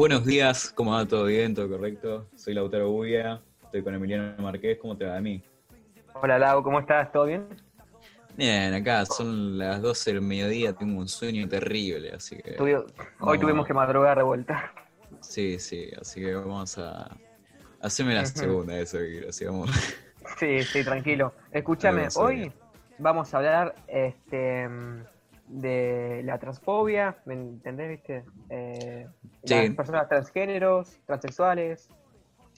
Buenos días, ¿cómo va? ¿Todo bien? ¿Todo correcto? Soy Lautaro Buya, estoy con Emiliano Marqués, ¿cómo te va a mí? Hola Lau, ¿cómo estás? ¿Todo bien? Bien, acá son las 12 del mediodía, tengo un sueño terrible, así que... Hoy tuvimos que madrugar de vuelta. Sí, sí, así que vamos a... Hacerme la segunda, eso que quiero, así vamos... Sí, sí, tranquilo. Escúchame, hoy vamos a hablar este, de la transfobia, ¿me entendés, viste? Eh, Las personas transgéneros, transexuales.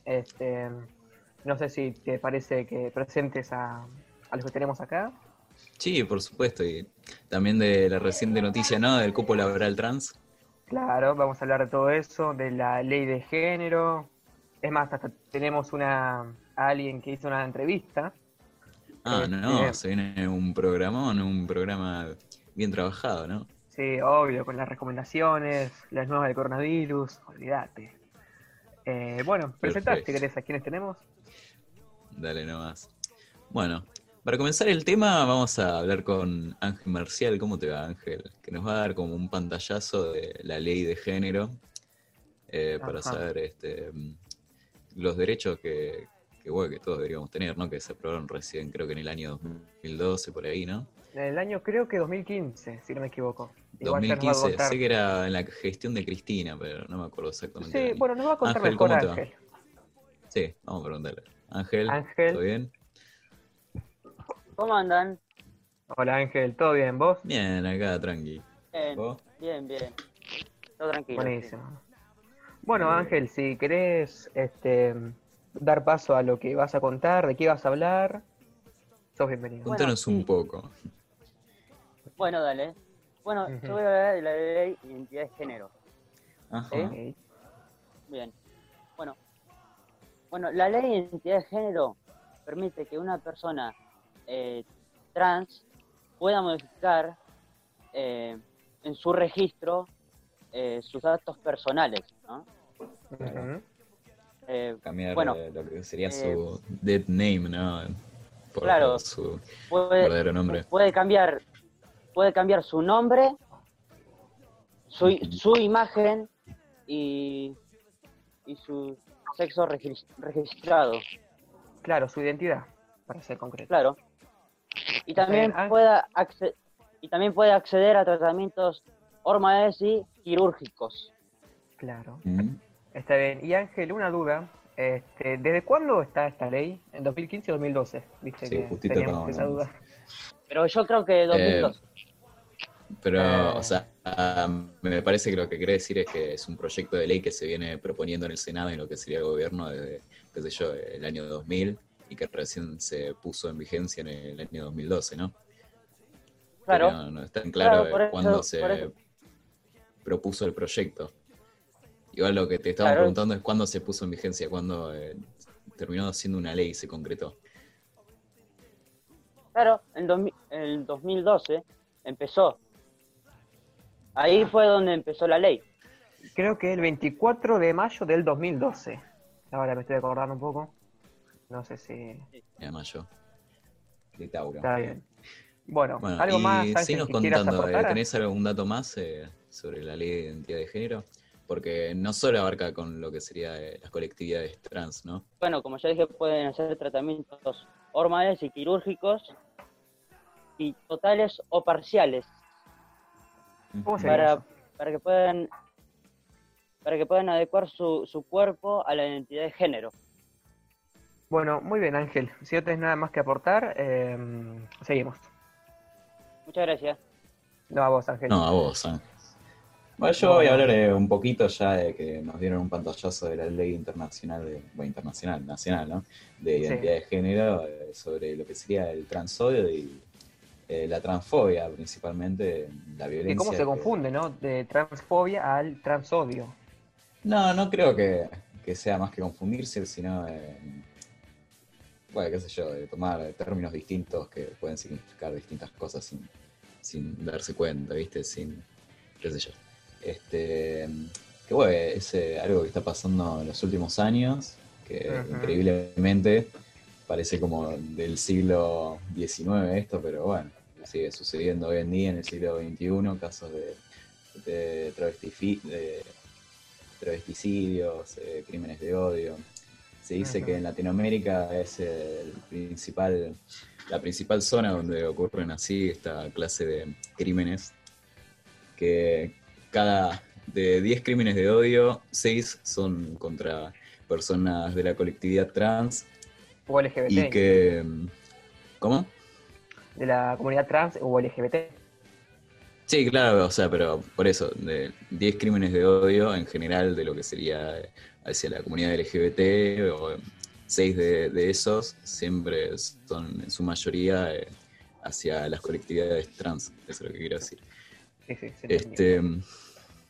Este, no sé si te parece que presentes a, a los que tenemos acá. Sí, por supuesto, y también de la reciente noticia, ¿no? Del cupo laboral trans. Claro, vamos a hablar de todo eso, de la ley de género. Es más, hasta tenemos una alguien que hizo una entrevista. Ah, no, este, se viene un programón, un programa bien trabajado, ¿no? Sí, obvio, con las recomendaciones, las nuevas del coronavirus, olvídate. Eh, bueno, presentaste, querés, a quiénes tenemos. Dale nomás. Bueno, para comenzar el tema vamos a hablar con Ángel Marcial. ¿Cómo te va Ángel? Que nos va a dar como un pantallazo de la ley de género eh, para saber este, los derechos que, que, bueno, que todos deberíamos tener, ¿no? Que se aprobaron recién, creo que en el año 2012, por ahí, ¿no? En el año creo que 2015, si no me equivoco. 2015, sé que era en la gestión de Cristina, pero no me acuerdo exactamente. Sí, bueno, nos va a contar Ángel, mejor Ángel. Sí, vamos a preguntarle. Ángel, Ángel, ¿todo bien? ¿Cómo andan? Hola Ángel, ¿todo bien? ¿Vos? Bien, acá tranqui. Bien, bien, bien. Todo tranquilo. Buenísimo. Bueno, Ángel, si querés este, dar paso a lo que vas a contar, de qué vas a hablar, sos bienvenido. Contanos un poco. Bueno, dale. Bueno, yo voy a hablar de la ley de identidad de género. Ajá. Bien. Bueno. Bueno, la ley de identidad de género permite que una persona eh, trans pueda modificar eh, en su registro eh, sus datos personales, ¿no? Cambiar lo que sería su dead name, ¿no? claro, su puede, verdadero nombre. Puede cambiar, puede cambiar su nombre, su, su imagen y, y su sexo registrado. Claro, su identidad, para ser concreto. Claro. Y también, puede y también puede acceder a tratamientos hormonales y quirúrgicos. Claro. Mm. Está bien. Y Ángel, una duda. Este, ¿Desde cuándo está esta ley? ¿En 2015 o 2012? ¿Viste sí, justito esa duda. Pero yo creo que 2012. Eh, pero, o sea, me parece que lo que quiere decir es que es un proyecto de ley que se viene proponiendo en el Senado y lo que sería el gobierno desde, qué sé yo, el año 2000 y que recién se puso en vigencia en el año 2012, ¿no? Claro. no, está en claro, cuándo se propuso el proyecto. Igual lo que te estaba preguntando es cuándo se puso en vigencia, cuándo eh, terminó siendo una ley y se concretó. Claro, en el 2012 empezó. Ahí fue donde empezó la ley. Creo que el 24 de mayo del 2012. Ahora me estoy acordando un poco. No sé si. De mayo. De Tauro. Está bien. Bueno, algo más. Contando, eh, ¿tenés algún dato más eh, sobre la ley de identidad de género? Porque no solo abarca con lo que sería eh, las colectividades trans, ¿no? Bueno, como ya dije, pueden hacer tratamientos hormonales y quirúrgicos y totales o parciales. Para, para que puedan para que puedan adecuar su, su cuerpo a la identidad de género. Bueno, muy bien, Ángel. Si no tenés nada más que aportar, eh, seguimos. Muchas gracias. No, a vos, Ángel. No, a vos, Ángel. Bueno, yo voy a hablar eh, un poquito ya de que nos dieron un pantallazo de la ley internacional, de, bueno, internacional, nacional, ¿no? De identidad de género, eh, sobre lo que sería el transodio y la transfobia, principalmente, la violencia. ¿Y cómo se confunde, no? De transfobia al transodio. No, no creo que, sea más que confundirse, sino bueno, qué sé yo, de tomar términos distintos que pueden significar distintas cosas sin, sin darse cuenta, ¿viste? Sin, qué sé yo. Este, que bueno, es eh, algo que está pasando en los últimos años, que increíblemente parece como del siglo XIX esto, pero bueno, sigue sucediendo hoy en día en el siglo XXI, casos de, de, travesticidios, crímenes de odio. Se dice que en Latinoamérica es el principal, la principal zona donde ocurren así esta clase de crímenes, que cada de 10 crímenes de odio, 6 son contra personas de la colectividad trans. O LGBT. Y que... ¿Cómo? De la comunidad trans o LGBT. Sí, claro, o sea, pero por eso, de 10 crímenes de odio en general de lo que sería hacia la comunidad LGBT, o 6 de, esos siempre son en su mayoría eh, hacia las colectividades trans, eso es lo que quiero decir. Sí, sí, este,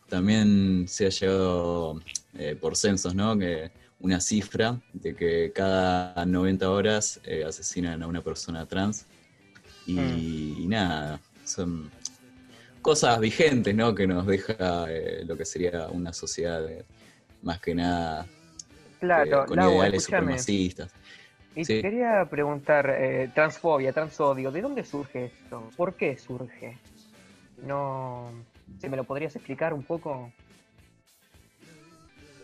también se ha llegado eh, por censos, ¿no? Que una cifra de que cada 90 horas eh, asesinan a una persona trans. Y, mm. nada, son cosas vigentes, ¿no? Que nos deja eh, lo que sería una sociedad más que nada claro, con ideales supremacistas. Y te quería preguntar, transfobia, transodio, ¿de dónde surge esto? ¿Por qué surge? No, ¿se me lo podrías explicar un poco?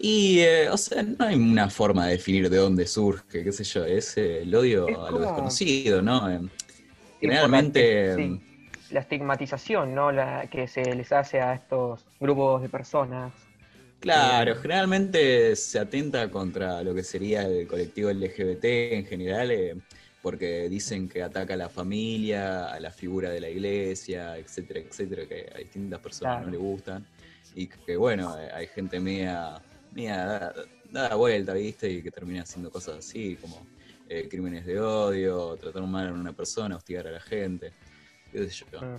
Y, eh, o sea, no hay una forma de definir de dónde surge, qué sé yo, es eh, el odio a lo desconocido, ¿no? Eh, generalmente... La estigmatización, ¿no? La que se les hace a estos grupos de personas. Claro, generalmente se atenta contra lo que sería el colectivo LGBT en general, porque dicen que ataca a la familia, a la figura de la iglesia, etcétera, etcétera, que a distintas personas no le gustan. Y que, bueno, hay gente media mira, da, vuelta, ¿viste? Y que termina haciendo cosas así, como eh, crímenes de odio, tratar mal a una persona, hostigar a la gente, qué sé yo. Mm.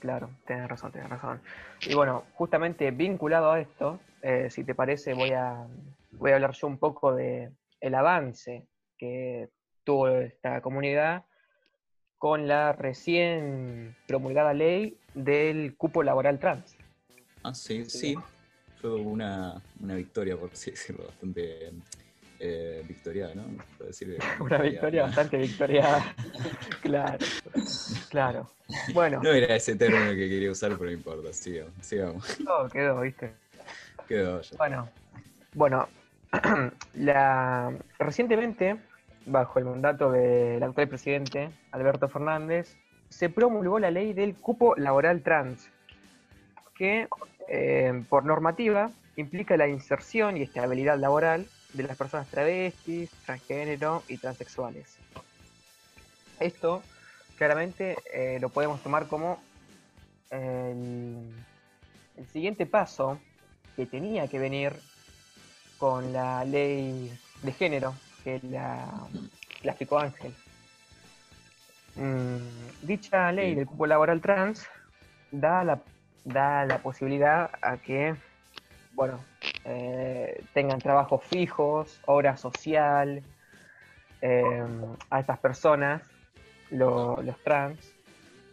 claro, tienes razón, tienes razón. Y bueno, justamente vinculado a esto, eh, si te parece, voy a, voy a hablar yo un poco de el avance que tuvo esta comunidad con la recién promulgada ley del cupo laboral trans. Ah, sí, sí fue una, una victoria, por así decirlo, bastante eh, victoriada, ¿no? una victoria bastante victoriada. claro, claro. Bueno. No era ese término que quería usar, pero no importa, sigamos. sigamos. Quedó, quedó, ¿viste? Quedó ya. Bueno, bueno la, recientemente, bajo el mandato del actual presidente, Alberto Fernández, se promulgó la ley del cupo laboral trans, que eh, por normativa, implica la inserción y estabilidad laboral de las personas travestis, transgénero y transexuales. Esto claramente eh, lo podemos tomar como el, siguiente paso que tenía que venir con la ley de género que la, la explicó Ángel. Mm, dicha ley del cupo laboral trans da la da la posibilidad a que, bueno, eh, tengan trabajos fijos, obra social, em, a estas personas, los trans.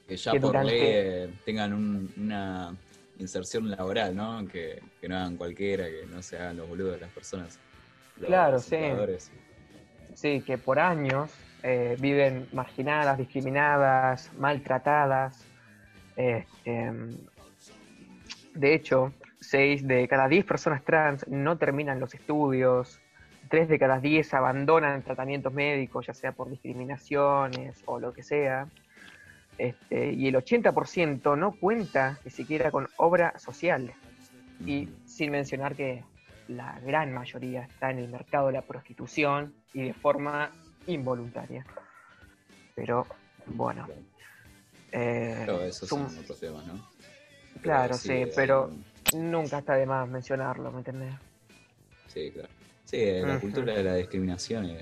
Que ya por ley eh, tengan una inserción laboral, ¿no? Que, no hagan cualquiera, que no se hagan los boludos de las personas. claro, sí. Sí, que por años eh, viven marginadas, discriminadas, maltratadas. Este, de hecho, 6 de cada 10 personas trans no terminan los estudios, 3 de cada 10 abandonan tratamientos médicos, ya sea por discriminaciones o lo que sea, este, y el 80% no cuenta ni siquiera con obra social. Y sin mencionar que la gran mayoría está en el mercado de la prostitución y de forma involuntaria. Pero bueno. Eh, eso son otros temas, ¿no? Claro, sí, pero nunca está de más mencionarlo, ¿me entendés? Sí, claro. Sí, eh, la cultura de la discriminación eh,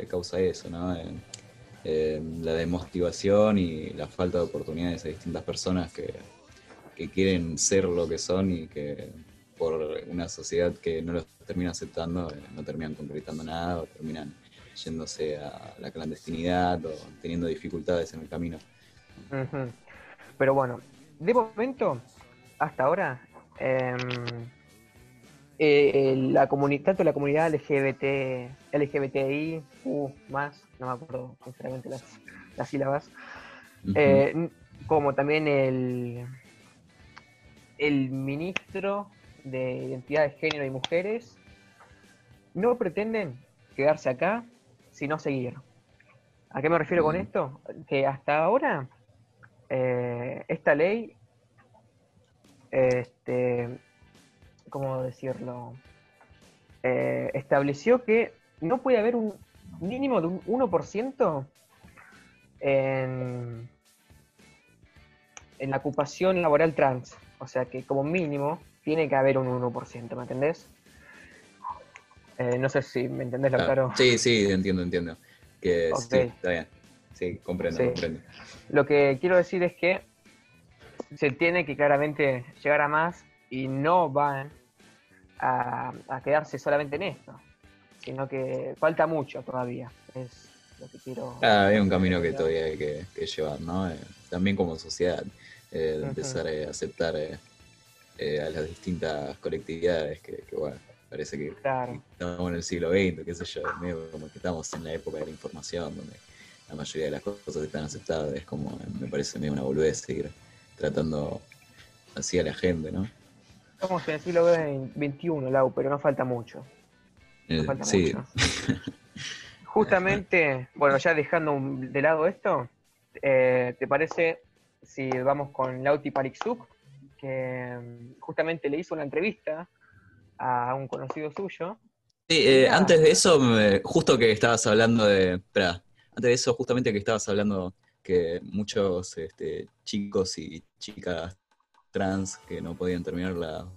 eh, causa eso, ¿no? la desmotivación y la falta de oportunidades a distintas personas que, quieren ser lo que son y que por una sociedad que no los termina aceptando, no terminan concretando nada o terminan yéndose a la clandestinidad o teniendo dificultades en el camino. Pero bueno, de momento, hasta ahora, em, eh, la tanto la comunidad LGBT, LGBTI, U, más, no me acuerdo sinceramente las, las sílabas, eh, como también el, el ministro de identidad de género y mujeres no pretenden quedarse acá, sino seguir. ¿A qué me refiero con esto? Que hasta ahora eh, esta ley, este, ¿cómo decirlo? Eh, estableció que no puede haber un mínimo de un 1% en, en la ocupación laboral trans. O sea que como mínimo tiene que haber un 1%, ¿me entendés? Eh, no sé si me entendés, lo claro. Sí, sí, entiendo, entiendo. Que sí, está bien. Sí, comprendo, comprendo. Lo que quiero decir es que se tiene que claramente llegar a más y no van a, quedarse solamente en esto, sino que falta mucho todavía. Es lo que quiero. Ah, hay un camino que todavía hay que, llevar, ¿no? Eh, también como sociedad, eh, empezar a aceptar eh, a las distintas colectividades que, bueno, parece que estamos en el siglo XX, qué sé yo, como que estamos en la época de la información, donde la mayoría de las cosas están aceptadas, es como, me parece medio una boludez seguir tratando así a la gente, ¿no? Estamos en el siglo XXI, Lau, pero no falta mucho. No falta sí. mucho. Justamente, bueno, ya dejando de lado esto, eh, ¿te parece si vamos con Lauti Parixuk, que mm, justamente le hizo una entrevista a un conocido suyo? Sí, eh, antes de eso, justo que estabas hablando de. Espera, antes de eso, justamente que estabas hablando que muchos este, chicos y chicas trans que no podían terminar la,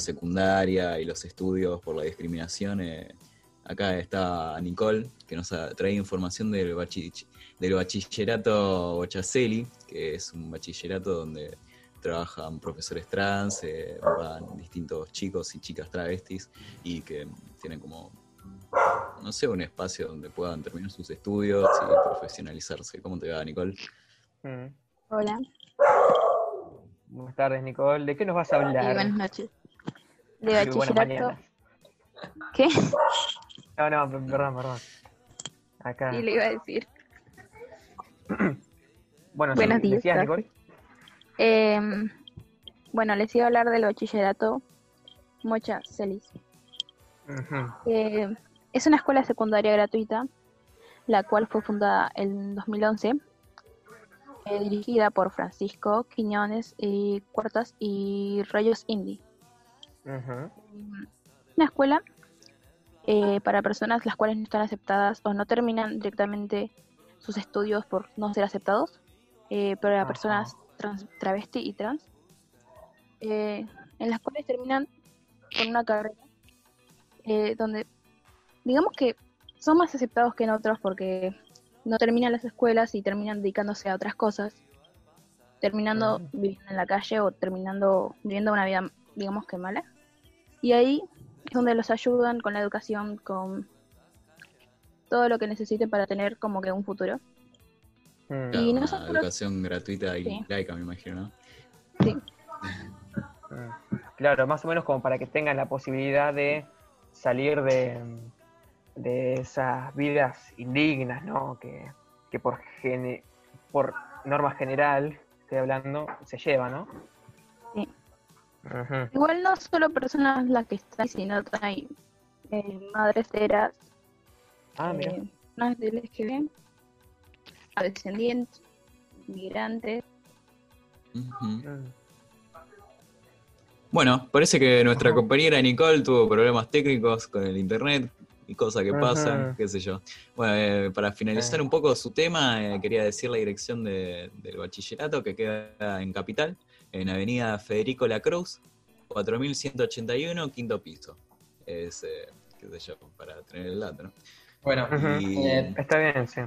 secundaria y los estudios por la discriminación. Eh, acá está Nicole, que nos trae información del, bachillerato Bochacelli, que es un bachillerato donde trabajan profesores trans, eh, van distintos chicos y chicas travestis y que tienen como, no sé, un espacio donde puedan terminar sus estudios y profesionalizarse. ¿Cómo te va, Nicole? Mm. Hola. Buenas tardes, Nicole. ¿De qué nos vas a hablar? buenas noches. De bachillerato. ¿Qué? No, no, perdón, perdón. Acá. Sí, le iba a decir. bueno, Buenos días, Nicole? Em, bueno, les iba a hablar del bachillerato Mocha Celis. Eh, es una escuela secundaria gratuita, la cual fue fundada en 2011 dirigida por Francisco Quiñones y Cuartas y Rayos Indy. Una escuela eh, para personas las cuales no están aceptadas o no terminan directamente sus estudios por no ser aceptados, eh, para personas trans, travesti y trans, eh, en las cuales terminan con una carrera donde digamos que son más aceptados que en otros porque no terminan las escuelas y terminan dedicándose a otras cosas, terminando viviendo en la calle o terminando viviendo una vida, digamos que mala. Y ahí es donde los ayudan con la educación, con todo lo que necesiten para tener como que un futuro. Mm. y no una educación gratuita y laica, me imagino, ¿no? Sí. Claro, más o menos como para que tengan la posibilidad de salir de, de esas vidas indignas, ¿no? Que, por, por norma general, estoy hablando, se lleva, ¿no? Sí. Igual no solo personas las que están, sino hay eh, madres eras, ah, mira. Eh, personas del LGB, descendientes, migrantes. Mm. Bueno, parece que nuestra compañera Nicole tuvo problemas técnicos con el internet, y cosas que pasan, qué sé yo. Bueno, eh, para finalizar un poco su tema, eh, quería decir la dirección del bachillerato que queda en Capital, en Avenida Federico Lacruz, 4181, quinto piso. Es, eh, qué sé yo, para tener el dato, ¿no? Bueno, está bien, sí.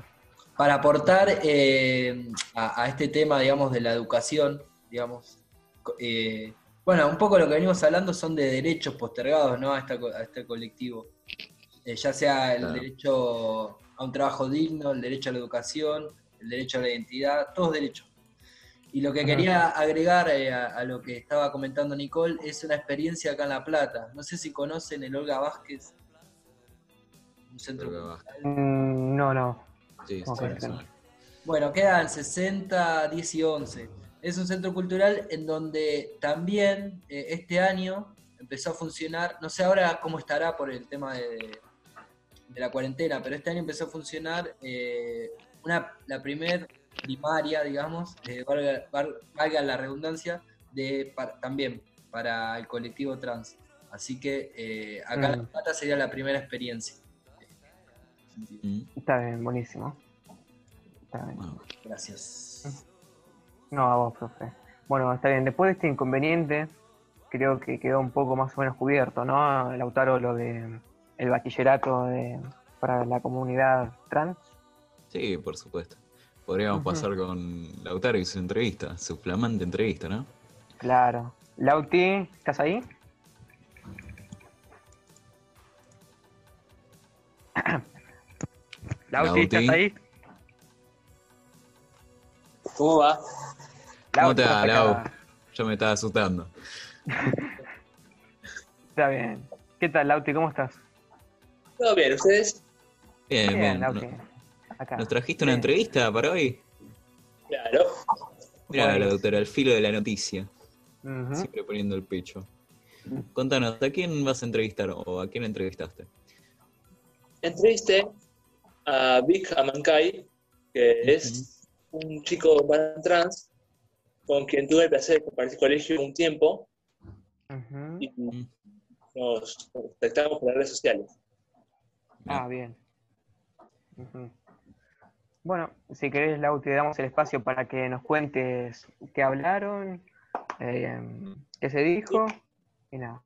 Para aportar a, este tema, digamos, de la educación, digamos, bueno, un poco lo que venimos hablando son de derechos postergados, ¿no? a este colectivo. Eh, ya sea el derecho a un trabajo digno, el derecho a la educación, el derecho a la identidad, todos derechos. Y lo que quería agregar eh, a, lo que estaba comentando Nicole es una experiencia acá en La Plata. No sé si conocen el Olga Vázquez. Un centro mm, no, no. Sí, bueno, quedan 60, 10 y 11. Es un centro cultural en donde también eh, este año empezó a funcionar, no sé ahora cómo estará por el tema de, la cuarentena, pero este año empezó a funcionar eh, una, la primer primaria, digamos, valga, la redundancia, de, también para el colectivo trans. Así que eh, acá mm. la sería la primera experiencia. Mm. Está bien, buenísimo. Está bien. gracias. No, a vos, profe. Bueno, está bien. Después de este inconveniente, creo que quedó un poco más o menos cubierto, ¿no? Lautaro, lo de el bachillerato de, para la comunidad trans. Sí, por supuesto. Podríamos pasar con Lautaro y su entrevista, su flamante entrevista, ¿no? Claro. Lauti, ¿estás ahí? Lauti, ¿estás ahí? ¿Cómo va? ¿Cómo te va, Lau? Yo me estaba asustando. Está bien. ¿Qué tal, Lauti? ¿Cómo estás? Todo bien, ¿ustedes? Bien, bien. ¿Nos trajiste una entrevista para hoy? Claro. Mira, la doctora, al filo de la noticia. Siempre poniendo el pecho. Contanos, ¿a quién vas a entrevistar o a quién entrevistaste? Entrevisté a Vic Amankai, que es un chico trans con quien tuve el placer de compartir colegio un tiempo. Y nos contactamos por las redes sociales. Ah, bien. Bueno, si querés, Lau, te damos el espacio para que nos cuentes qué hablaron, eh, qué se dijo y nada.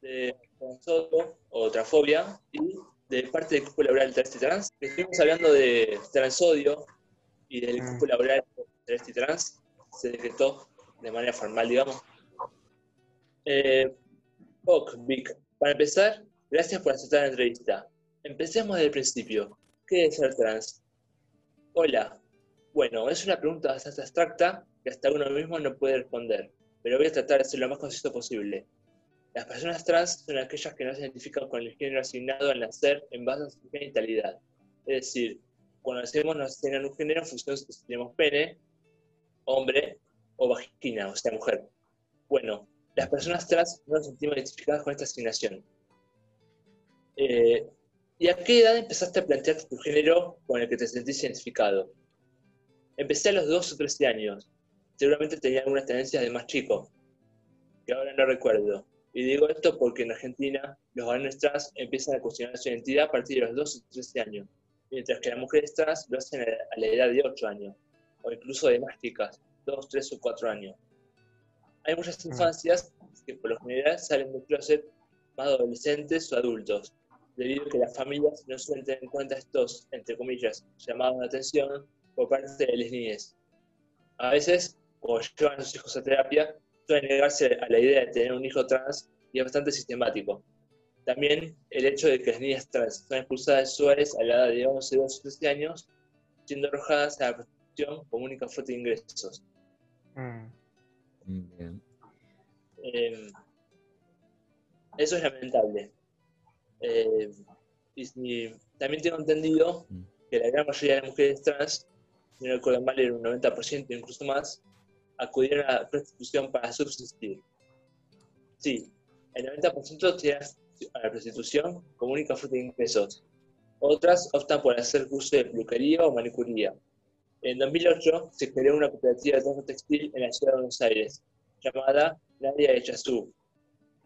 De transfobo o transfobia y de parte del cupo laboral travesti trans. Estuvimos hablando de transodio y del mm. cupo laboral travesti trans. Se decretó de manera formal, digamos. Eh, ok, Vic. Para empezar, gracias por aceptar la entrevista. Empecemos desde el principio. ¿Qué es ser trans? Hola. Bueno, es una pregunta bastante abstracta que hasta uno mismo no puede responder, pero voy a tratar de ser lo más conciso posible. Las personas trans son aquellas que no se identifican con el género asignado al nacer en base a su genitalidad. Es decir, cuando nacemos nos asignan un género en función de si tenemos pene, hombre o vagina, o sea, mujer. Bueno, las personas trans no nos sentimos identificadas con esta asignación. Eh, ¿Y a qué edad empezaste a plantearte tu género con el que te sentís identificado? Empecé a los 2 o 13 años. Seguramente tenía algunas tendencias de más chico, que ahora no recuerdo. Y digo esto porque en Argentina los varones trans empiezan a cuestionar su identidad a partir de los 2 o 13 años, mientras que las mujeres trans lo hacen a la edad de 8 años, o incluso de más chicas, 2, 3 o 4 años. Hay muchas mm. infancias que por lo general salen del closet más adolescentes o adultos, debido a que las familias no suelen tener en cuenta estos, entre comillas, llamados de atención por parte de las niñas. A veces, cuando llevan a sus hijos a terapia, suelen negarse a la idea de tener un hijo trans y es bastante sistemático. También el hecho de que las niñas trans son expulsadas de Suárez a la edad de 11, 12 13 años, siendo arrojadas a la prostitución como única fuente de ingresos. Mm. Em, eso es lamentable. Eh, y, también tengo entendido que la gran mayoría de mujeres trans, si no recuerdo mal, era un 90%, incluso más, acudieron a la prostitución para subsistir. Sí, el 90% tiene a la prostitución como única fuente de ingresos. Otras optan por hacer curso de peluquería o manicuría. En 2008 se creó una cooperativa de trabajo textil en la ciudad de Buenos Aires, llamada Nadia de Chazú,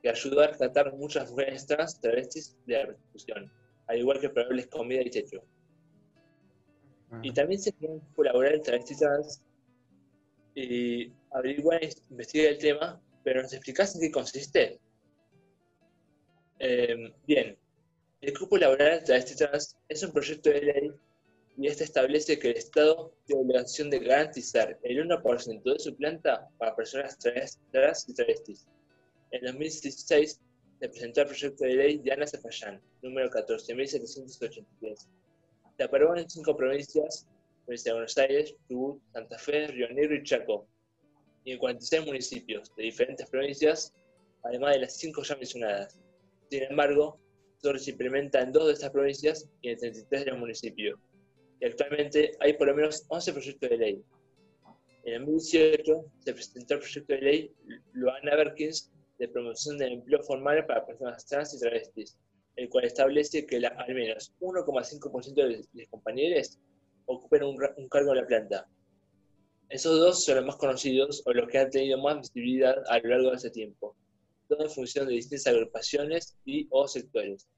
que ayudó a rescatar muchas mujeres trans travestis de la prostitución, al igual que proveerles comida y techo. Y también se creó colaborar en travestis trans y averiguar e investigar el tema, pero nos explicás en qué consiste. Em, bien, el Grupo Laboral Travesti Trans es un proyecto de ley y este establece que el Estado tiene obligación de garantizar el 1% de su planta para personas trans y travestis en 2016 se presentó el proyecto de ley de Ana número 14.783. Se aprobó en cinco provincias, provincia de Buenos Aires, Chubut, Santa Fe, Río Negro y Chaco, y en 46 municipios de diferentes provincias, además de las cinco ya mencionadas. Sin embargo, solo se implementa en dos de estas provincias y en 33 de los municipios. Y actualmente hay por lo menos 11 proyectos de ley. En 2018 se presentó el proyecto de ley Luana Berkins de Promoción del Empleo Formal para Personas Trans y Travestis, el cual establece que al menos 1,5% de los compañeros ocupen un, cargo en la planta. Esos dos son los más conocidos o los que han tenido más visibilidad a lo largo de ese tiempo, todo en función de distintas agrupaciones y o sectores.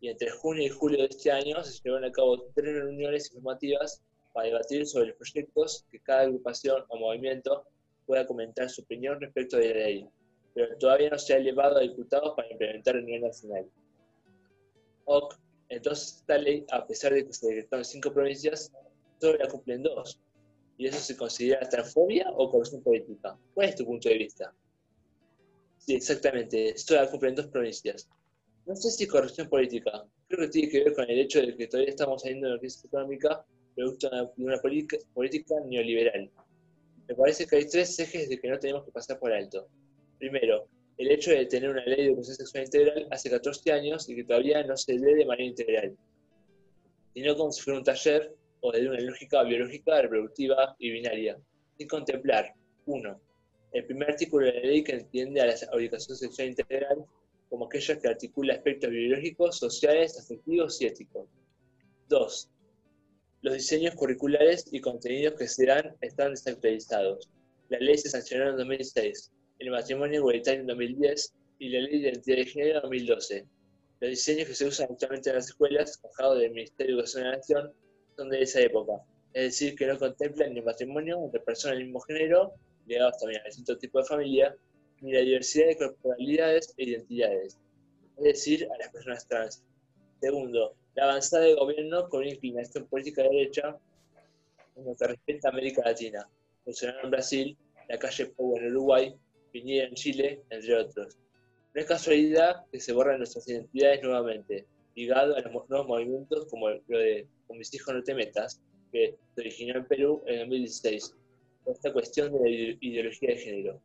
Y entre junio y julio de este año se llevaron a cabo tres reuniones informativas para debatir sobre los proyectos que cada agrupación o movimiento pueda comentar su opinión respecto de la ley, pero todavía no se ha elevado a diputados para implementar a nivel nacional. Ok, entonces esta ley, a pesar de que se decretó cinco provincias, solo la cumplen dos. ¿Y eso se considera transfobia o corrupción política? ¿Cuál es tu punto de vista? Sí, exactamente, solo la cumplen dos provincias. No sé si corrupción política, creo que tiene que ver con el hecho de que todavía estamos saliendo de una crisis económica producto de una política neoliberal. Me parece que hay tres ejes de que no tenemos que pasar por alto. Primero, el hecho de tener una ley de educación sexual integral hace 14 años y que todavía no se lee de manera integral, sino como si fuera un taller o de una lógica biológica, reproductiva y binaria, sin contemplar, uno, el primer artículo de la ley que entiende a la educación sexual integral como aquella que articula aspectos biológicos, sociales, afectivos y éticos. Dos, los diseños curriculares y contenidos que se dan están desactualizados. La ley se sancionó en 2006 el matrimonio igualitario en 2010 y la ley de identidad de género en 2012. Los diseños que se usan actualmente en las escuelas, bajados del Ministerio de Educación de la Nación, son de esa época, es decir, que no contemplan ni el matrimonio entre personas del mismo género, ligados también a distintos tipos de familia, ni la diversidad de corporalidades e identidades, es decir, a las personas trans. Segundo, la avanzada del gobierno con una inclinación política de derecha en lo que respecta a América Latina, funcionando en Brasil, la calle Pau en Uruguay Piñera en Chile, entre otros. No es casualidad que se borren nuestras identidades nuevamente, ligado a los nuevos movimientos como lo de Con mis hijos no te metas, que se originó en Perú en 2016, con esta cuestión de la ideología de género.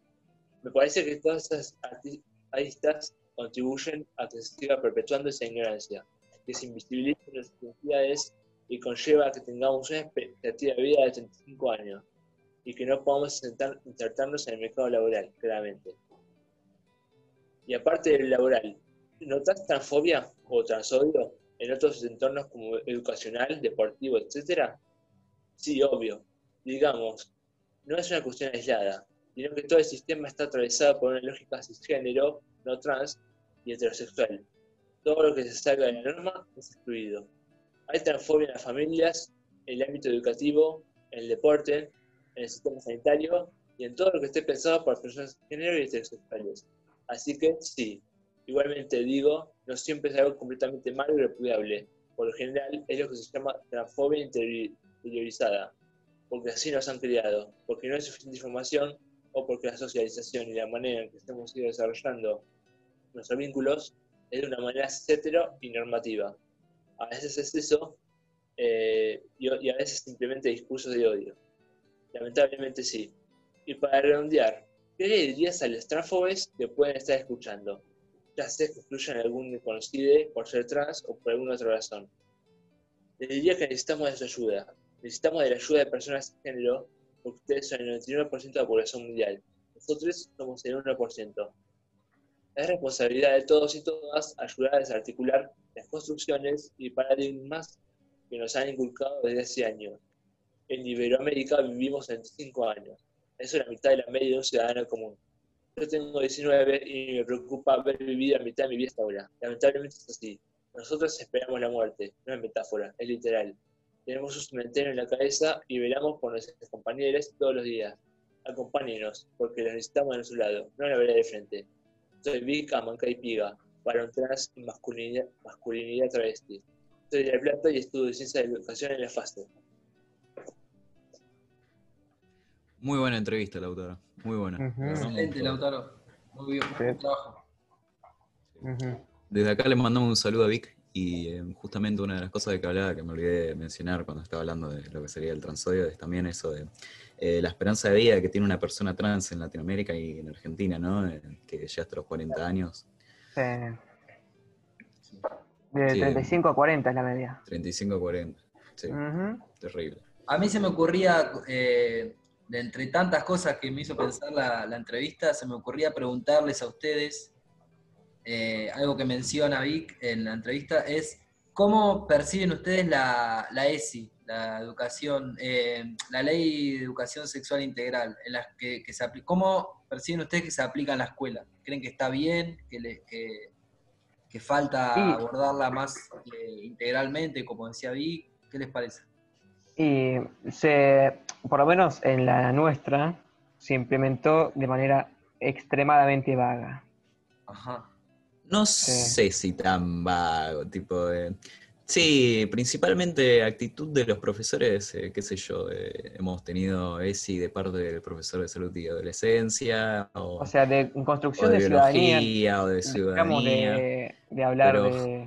Me parece que todas estas artistas contribuyen a que se siga perpetuando esa ignorancia, que se invisibilicen nuestras identidades y conlleva a que tengamos una expectativa de vida de 35 años y que no podamos insertarnos en el mercado laboral, claramente. Y aparte del laboral, ¿notas transfobia o transodio en otros entornos como educacional, deportivo, etcétera? Sí, obvio. Digamos, no es una cuestión aislada, sino que todo el sistema está atravesado por una lógica cisgénero, no trans y heterosexual. Todo lo que se salga de la norma es excluido. Hay transfobia en las familias, en el ámbito educativo, en el deporte, en el sistema sanitario y en todo lo que esté pensado por personas de género y heterosexuales. Así que sí, igualmente digo, no siempre es algo completamente malo y repudiable. Por lo general es lo que se llama transfobia interiorizada, porque así nos han criado, porque no hay suficiente información o porque la socialización y la manera en que estamos desarrollando nuestros vínculos es de una manera hetero y normativa. A veces es eso eh, y, y a veces simplemente discursos de odio. Lamentablemente sí. Y para redondear, ¿qué le dirías a los tránsfobes que pueden estar escuchando? Ya sea que excluyan algún desconocido por ser trans o por alguna otra razón. Les diría que necesitamos de su ayuda. Necesitamos de la ayuda de personas de género porque ustedes son el 99% de la población mundial. Nosotros somos el 1%. Es responsabilidad de todos y todas ayudar a desarticular las construcciones y paradigmas que nos han inculcado desde hace años en Iberoamérica vivimos 25 años. Eso es la mitad de la media de un ciudadano común. Yo tengo 19 y me preocupa ver vivir la mitad de mi vida hasta ahora. Lamentablemente es así. Nosotros esperamos la muerte, no es metáfora, es literal. Tenemos un cementerio en la cabeza y velamos por nuestros compañeros todos los días. Acompáñenos, porque los necesitamos a nuestro lado, no la veré de frente. Soy Vika, Manca y Piga, varón trans y masculinidad, travesti. Soy de La Plata y estudio ciencia de educación en la FASTE. Muy buena entrevista, Lautaro. Muy buena. Excelente, Lautaro. Muy bien, buen trabajo. Desde acá le mandamos un saludo a Vic y eh, justamente una de las cosas de que hablaba que me olvidé de mencionar cuando estaba hablando de lo que sería el transodio es también eso de eh, la esperanza de vida que tiene una persona trans en Latinoamérica y en Argentina, ¿no? Eh, que ya hasta los 40 años. Sí. De 35 a 40 es la media. 35 a 40, sí. Terrible. A mí se me ocurría de entre tantas cosas que me hizo pensar la, entrevista, se me ocurría preguntarles a ustedes, eh, algo que menciona Vic en la entrevista, es cómo perciben ustedes la, ESI, la educación, eh, la ley de educación sexual integral, en las que, se ¿cómo perciben ustedes que se aplica en la escuela? ¿Creen que está bien, que, le, que, falta abordarla más eh, integralmente, como decía Vic? ¿Qué les parece? Y se, por lo menos en la nuestra, se implementó de manera extremadamente vaga. Ajá. No sé si tan vago, tipo de... Sí, principalmente actitud de los profesores, eh, qué sé yo, eh, hemos tenido ESI de parte del profesor de salud y adolescencia, o, sea, de construcción de, ciudadanía, o de ciudadanía. De, de hablar de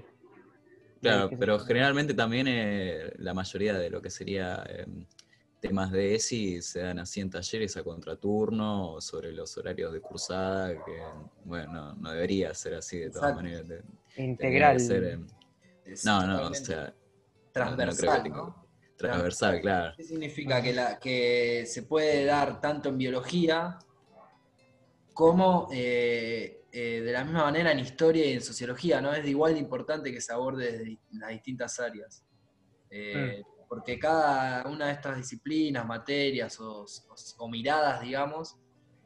Claro, pero generalmente también eh, la mayoría de lo que sería em, temas de ESI se dan así en talleres a contraturno sobre los horarios de cursada, que bueno, no, debería ser así de todas maneras. Integral. Em, no, no, o sea. Transversal, ¿no? Transversal, claro. ¿Qué significa? Que, la, que se puede dar tanto en biología como eh, eh, de la misma manera en historia y en sociología, ¿no? Es de igual de importante que se aborde desde las distintas áreas. Eh, mm. Porque cada una de estas disciplinas, materias o, miradas, digamos,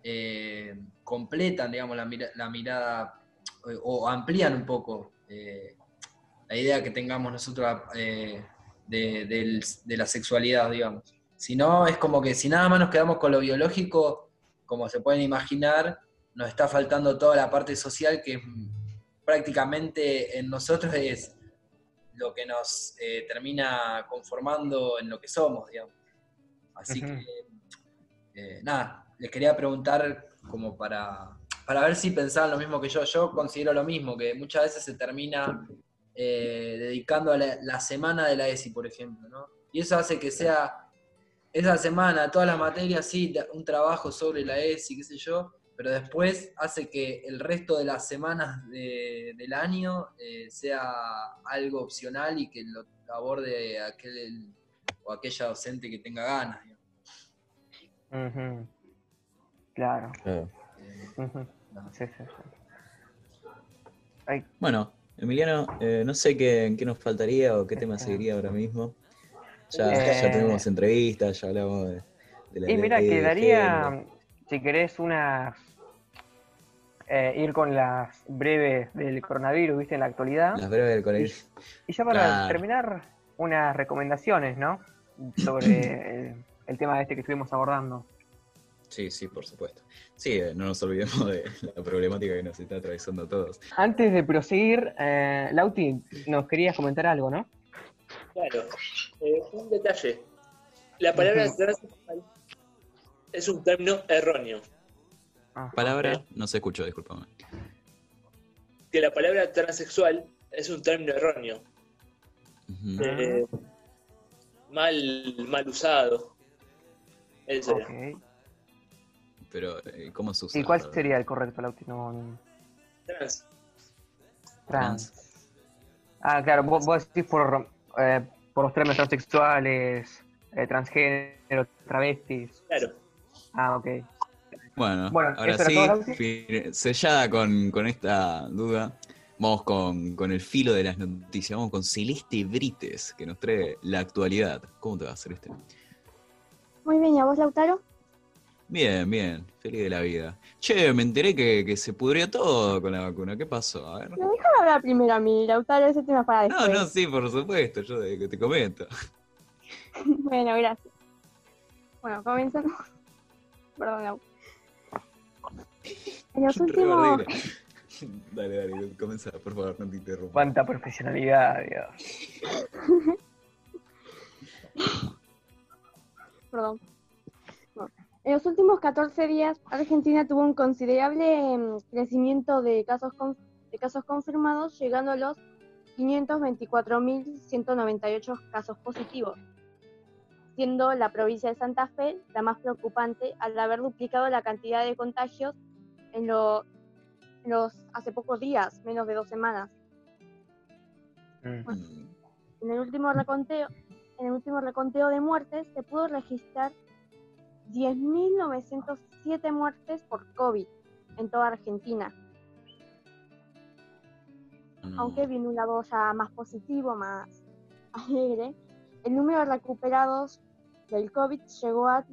eh, completan, digamos, la, mirada o, amplían un poco la idea que tengamos nosotros de, de la sexualidad, digamos. Si no, es como que si nada más nos quedamos con lo biológico, como se pueden imaginar, nos está faltando toda la parte social que prácticamente en nosotros es lo que nos eh, termina conformando en lo que somos, digamos. Así que, eh, nada, les quería preguntar como para, para ver si pensaban lo mismo que yo. Yo considero lo mismo, que muchas veces se termina eh, dedicando a la, semana de la ESI, por ejemplo, ¿no? Y eso hace que sea esa semana, todas las materias, sí, un trabajo sobre la ESI, qué sé yo, pero después hace que el resto de las semanas del año eh, sea algo opcional y que lo aborde aquel o aquella docente que tenga ganas. Claro. Bueno, Emiliano, eh, no sé qué, qué, nos faltaría o qué tema seguiría ahora mismo. Ya, ya eh, tenemos entrevistas, ya hablamos de, la... Y mira, quedaría, si querés, unas eh, ir con las breves del coronavirus, ¿viste? En la actualidad. Las breves del coronavirus. Y, ya para terminar, unas recomendaciones, ¿no? Sobre el, tema este que estuvimos abordando. Sí, sí, por supuesto. Sí, eh, no nos olvidemos de la problemática que nos está atravesando a todos. Antes de proseguir, eh, Lauti, nos querías comentar algo, ¿no? Claro. un detalle. La palabra es un término erróneo. Palabra, no se escuchó, discúlpame. Que la palabra transexual es un término erróneo. Eh, mal, mal usado. Eso Pero, eh, ¿cómo se usa? ¿Y cuál sería el correcto, Lauti? Trans. Trans. Ah, claro, vos, decís por, eh, por los términos transexuales, transgénero, travestis. Claro. Ah, ok. Bueno, ahora sí, sellada con, esta duda, vamos con, el filo de las noticias, vamos con Celeste Brites, que nos trae la actualidad. ¿Cómo te va, Celeste? Muy bien, ¿y a vos, Lautaro? Bien, bien, feliz de la vida. Che, me enteré que, se pudrió todo con la vacuna. ¿Qué pasó? A ver. Me déjame hablar primero a mí, Lautaro, ese tema para después. No, no, sí, por supuesto, yo te, te comento. bueno, gracias. Bueno, comenzamos. Perdón, Lautaro. En los últimos... Dale, dale, comienza, por favor, no te interrumpa. Cuánta profesionalidad, Dios. Perdón. En los últimos 14 días, Argentina tuvo un considerable em, crecimiento de casos, de casos confirmados, llegando a los 524.198 casos positivos, siendo la provincia de Santa Fe la más preocupante al haber duplicado la cantidad de contagios en, los hace pocos días, menos de dos semanas. en el último reconteo, en el último reconteo de muertes se pudo registrar 10.907 muertes por COVID en toda Argentina. Aunque viene un lado ya más positivo, más alegre, el número de recuperados del COVID llegó a,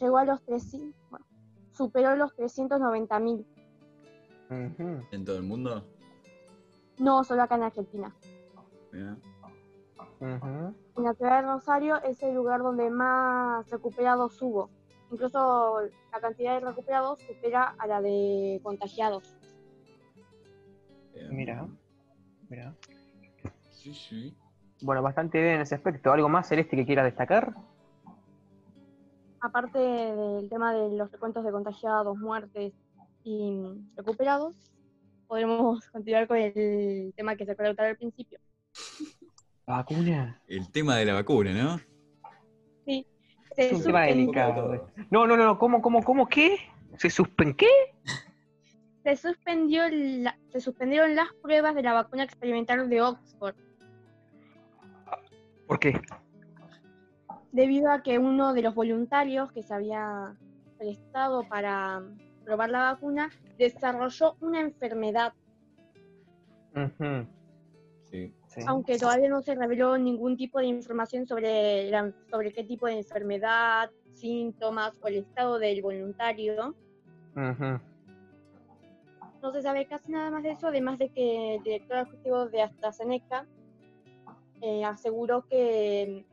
llegó a los 300, superó los 390.000. ¿En todo el mundo? No, solo acá en Argentina. En la ciudad de Rosario es el lugar donde más recuperados hubo. Incluso la cantidad de recuperados supera a la de contagiados. Mira, mira. Sí, sí. Bueno, bastante bien en ese aspecto. ¿Algo más, Celeste, que quiera destacar? Aparte del tema de los recuentos de contagiados, muertes y recuperados, podremos continuar con el tema que se aclaró al principio. ¿La vacuna? El tema de la vacuna, ¿no? Sí. es un tema delicado. No, no, no, ¿cómo, cómo, cómo, qué? ¿Se suspendió qué? Se, suspendió se suspendieron las pruebas de la vacuna experimental de Oxford. ¿Por qué? Debido a que uno de los voluntarios que se había prestado para probar la vacuna desarrolló una enfermedad. sí. Aunque todavía no se reveló ningún tipo de información sobre, sobre qué tipo de enfermedad, síntomas o el estado del voluntario. No se sabe casi nada más de eso, además de que el director ejecutivo de AstraZeneca eh, aseguró que,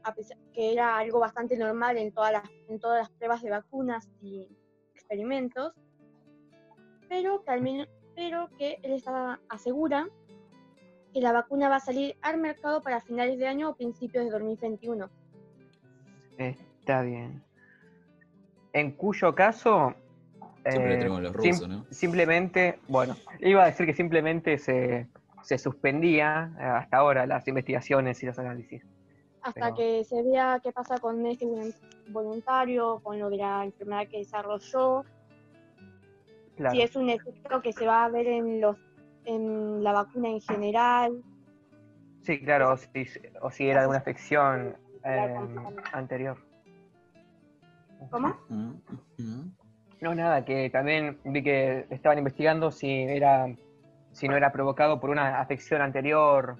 que era algo bastante normal en todas, las, en todas las pruebas de vacunas y experimentos, pero que, pero que él estaba, asegura que la vacuna va a salir al mercado para finales de año o principios de 2021. Está bien. En cuyo caso... Siempre eh, los rusos, ¿no? Simplemente, bueno, iba a decir que simplemente se, se suspendía eh, hasta ahora las investigaciones y los análisis. Hasta que se vea qué pasa con este voluntario, con lo de la enfermedad que desarrolló. Si es un efecto que se va a ver en los en la vacuna en general. Sí, claro, o si, o si era de una afección eh, anterior. ¿Cómo? No, nada, que también vi que estaban investigando si era si no era provocado por una afección anterior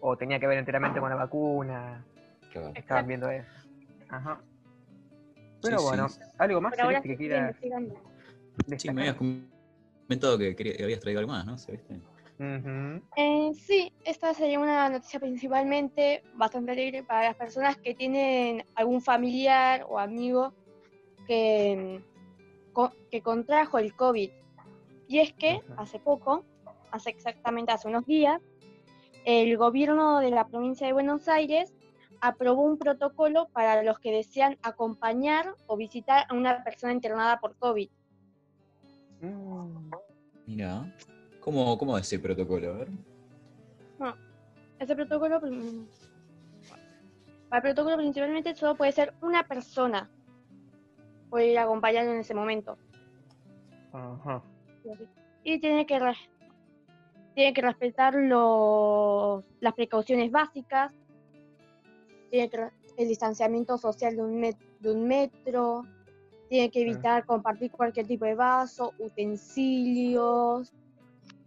o tenía que ver enteramente con la vacuna. Estaban viendo eso. Ajá. Pero bueno, ¿algo más que quiera Sí, me habías comentado que, habías traído algo más, ¿no? Eh, sí, esta sería una noticia principalmente bastante alegre para las personas que tienen algún familiar o amigo que, que contrajo el COVID. Y es que hace poco, hace exactamente hace unos días, el gobierno de la provincia de Buenos Aires aprobó un protocolo para los que desean acompañar o visitar a una persona internada por COVID. Mm. Mira. ¿Cómo, cómo es ese protocolo? A ver. Bueno, ese protocolo. Para el protocolo principalmente solo puede ser una persona. Puede ir acompañando en ese momento. Ajá. Y tiene que, tiene que respetar los, las precauciones básicas. Tiene que el distanciamiento social de un, de un metro. Tiene que evitar compartir cualquier tipo de vaso, utensilios,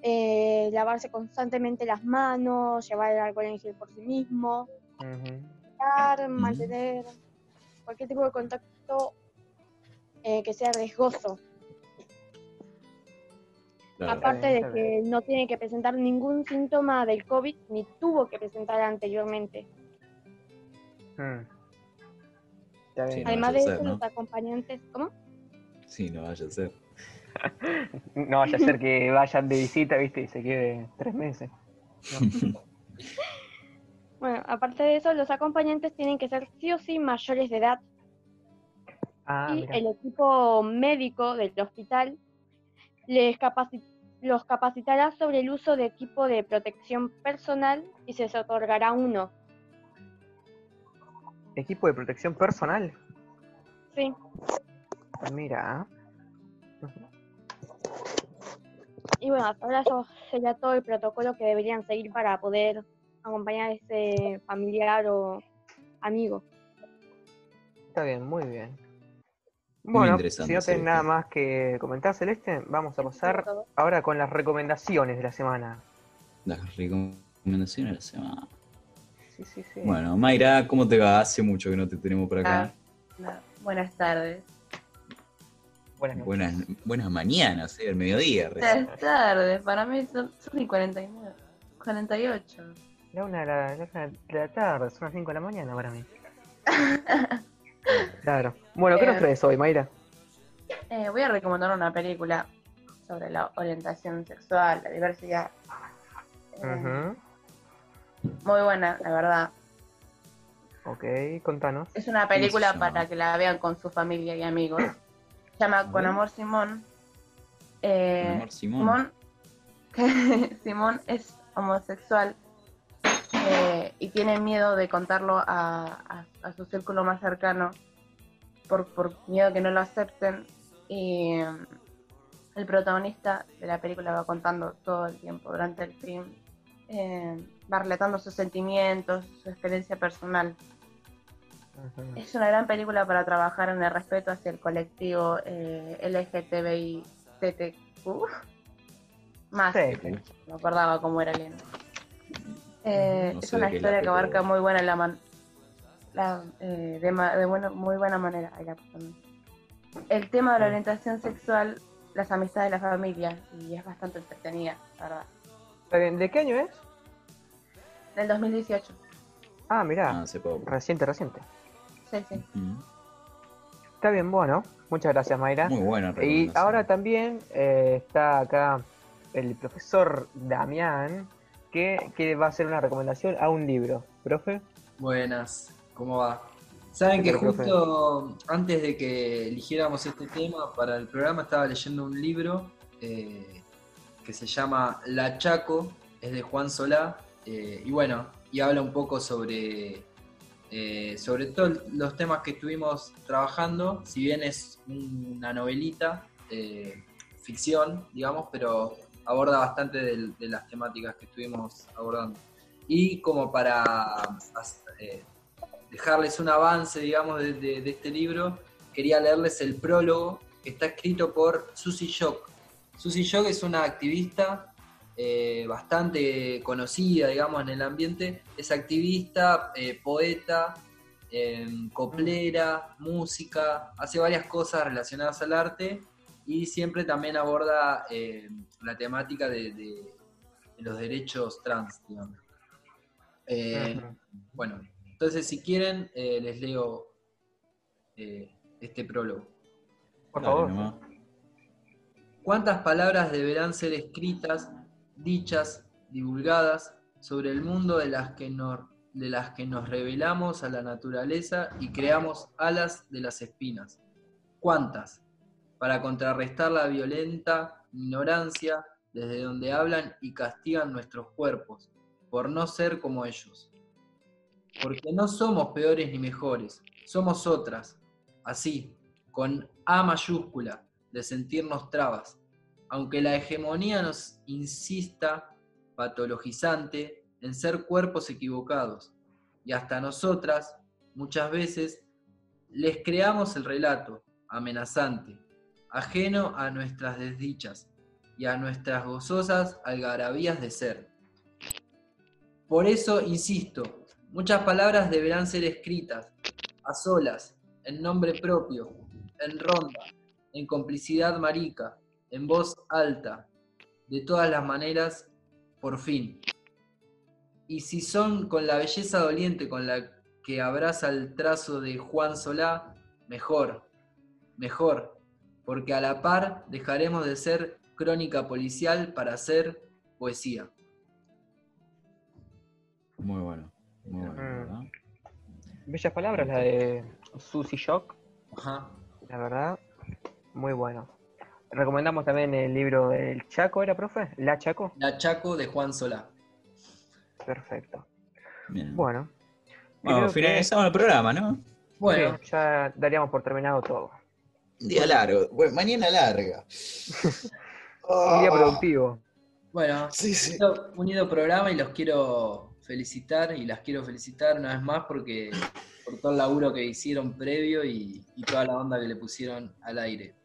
eh, lavarse constantemente las manos, llevar el alcohol en gel por sí mismo, mantener cualquier tipo de contacto eh, que sea riesgoso. Aparte de que no tiene que presentar ningún síntoma del COVID ni tuvo que presentar anteriormente. Hmm. Además de eso, los acompañantes, ¿cómo? Sí, no vaya a ser. no vaya a ser que vayan de visita, viste, y se quede tres meses. bueno, aparte de eso, los acompañantes tienen que ser sí o sí mayores de edad. Ah, y el equipo médico del hospital les los capacitará sobre el uso de equipo de protección personal y se les otorgará uno. ¿Equipo de protección personal? Sí. Mira. Y bueno, hasta ahora eso sería todo el protocolo que deberían seguir para poder acompañar a ese familiar o amigo. Está bien, muy bien. Bueno, si no tenés nada más que comentar, Celeste, vamos a pasar ahora con las recomendaciones de la semana. Las recomendaciones de la semana. Sí, sí, sí. Bueno, Mayra, ¿cómo te va? Hace mucho que no te tenemos por acá. Ah, buenas tardes. Buenas, buenas, buenas mañanas, ¿eh? el mediodía. Buenas tardes, para mí son, son 49, 48. La una de la, la, la tarde, son las 5 de la mañana para mí. Claro. Bueno, ¿qué nos eh, traes hoy, Mayra? Eh, voy a recomendar una película sobre la orientación sexual, la diversidad. Eh, muy buena, la verdad. Ok, contanos. Es una película para que la vean con su familia y amigos. Se llama Con Amor Simón. Amor Simón. Simón, Simón es homosexual eh, y tiene miedo de contarlo a, su círculo más cercano por, por miedo que no lo acepten. Y mm, el protagonista de la película va contando todo el tiempo durante el film, eh, va relatando sus sentimientos, su experiencia personal. Es una gran película para trabajar en el respeto hacia el colectivo eh, LGTBI Más, no acordaba cómo era el eh, es una historia que abarca muy buena la, la eh, de, muy buena manera. el tema de la orientación sexual, las amistades de la familia, y es bastante entretenida, la verdad. ¿De qué año es? Del 2018. Ah, mira, ah, reciente, reciente. Sí, sí. Está bien, bueno. Muchas gracias, Mayra. Muy buena. Y ahora también eh, está acá el profesor Damián, que, va a hacer una recomendación a un libro. ¿Profe? Buenas, ¿cómo va? Saben que justo antes de que eligiéramos este tema para el programa estaba leyendo un libro eh, que se llama La Chaco, es de Juan Solá, eh, y bueno, y habla un poco sobre, eh, sobre todos los temas que estuvimos trabajando, si bien es una novelita, ficción, digamos, pero aborda bastante de, las temáticas que estuvimos abordando. Y como para eh, dejarles un avance, digamos, de, este libro, quería leerles el prólogo que está escrito por Susie Shock. Susie Shock es una activista eh, bastante conocida, digamos, en el ambiente. Es activista, eh, poeta, coplera, música, hace varias cosas relacionadas al arte y siempre también aborda eh, la temática de, los derechos trans, digamos. Eh, bueno, entonces si quieren, eh, les leo este prólogo. Por favor. ¿Cuántas palabras deberán ser escritas, dichas, divulgadas sobre el mundo de las que nos, de las que nos revelamos a la naturaleza y creamos alas de las espinas? ¿Cuántas? Para contrarrestar la violenta ignorancia desde donde hablan y castigan nuestros cuerpos, por no ser como ellos. Porque no somos peores ni mejores, somos otras, así, con A mayúscula, de sentirnos trabas, aunque la hegemonía nos insista, patologizante, en ser cuerpos equivocados, y hasta nosotras, muchas veces, les creamos el relato amenazante, ajeno a nuestras desdichas y a nuestras gozosas algarabías de ser. Por eso, insisto, muchas palabras deberán ser escritas, a solas, en nombre propio, en ronda, en complicidad marica, en voz alta, de todas las maneras, por fin. Y si son con la belleza doliente con la que abraza el trazo de Juan Solá, mejor, mejor, porque a la par dejaremos de ser crónica policial para ser poesía. Muy bueno, muy bueno. Mm. Bellas palabras, la de Susie Shock. Ajá. La verdad, muy bueno. Recomendamos también el libro del Chaco, ¿era, profe? ¿La Chaco? La Chaco de Juan Solá. Perfecto. Bueno. Bueno, finalizamos el programa, ¿no? Bueno, ya daríamos por terminado todo. Un día largo, bueno, mañana larga. Un día productivo. Bueno, sí, sí. unido programa y los quiero felicitar y las quiero felicitar una vez más porque por todo el laburo que hicieron previo y, toda la onda que le pusieron al aire.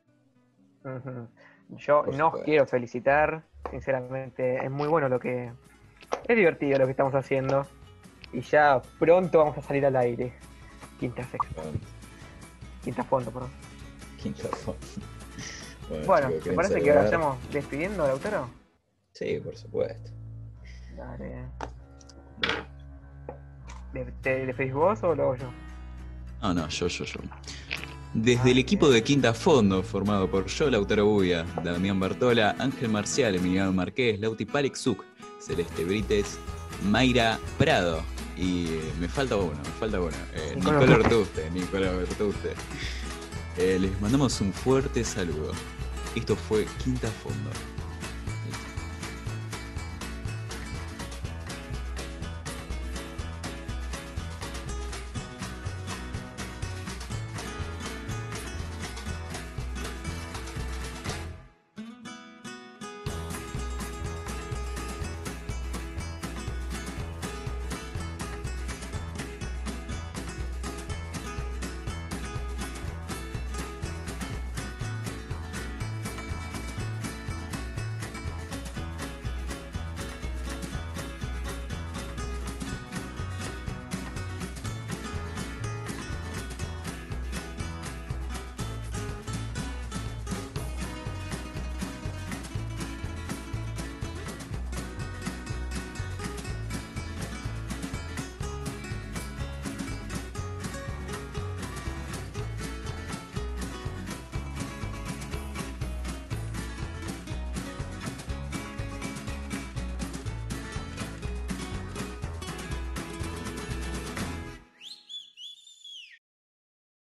Yo no quiero felicitar, sinceramente, es muy bueno lo que... Es divertido lo que estamos haciendo y ya pronto vamos a salir al aire. Quinta sexta. Quinta fondo, perdón. Quinta fondo. Bueno, ¿te parece que ahora estamos despidiendo, Lautaro? Sí, por supuesto. Dale. ¿Te despedís vos o lo hago yo? No, no, yo, yo, yo. Desde el equipo de Quinta Fondo, formado por yo, Lautaro Buya, Damián Bartola, Ángel Marcial, Emiliano Marqués, Lauti Palexuk, Celeste Brites, Mayra Prado. Y eh, me falta uno, me falta uno. Eh, Nicolás Ortuste, Nicolás Ortuste. Eh, les mandamos un fuerte saludo. Esto fue Quinta Fondo.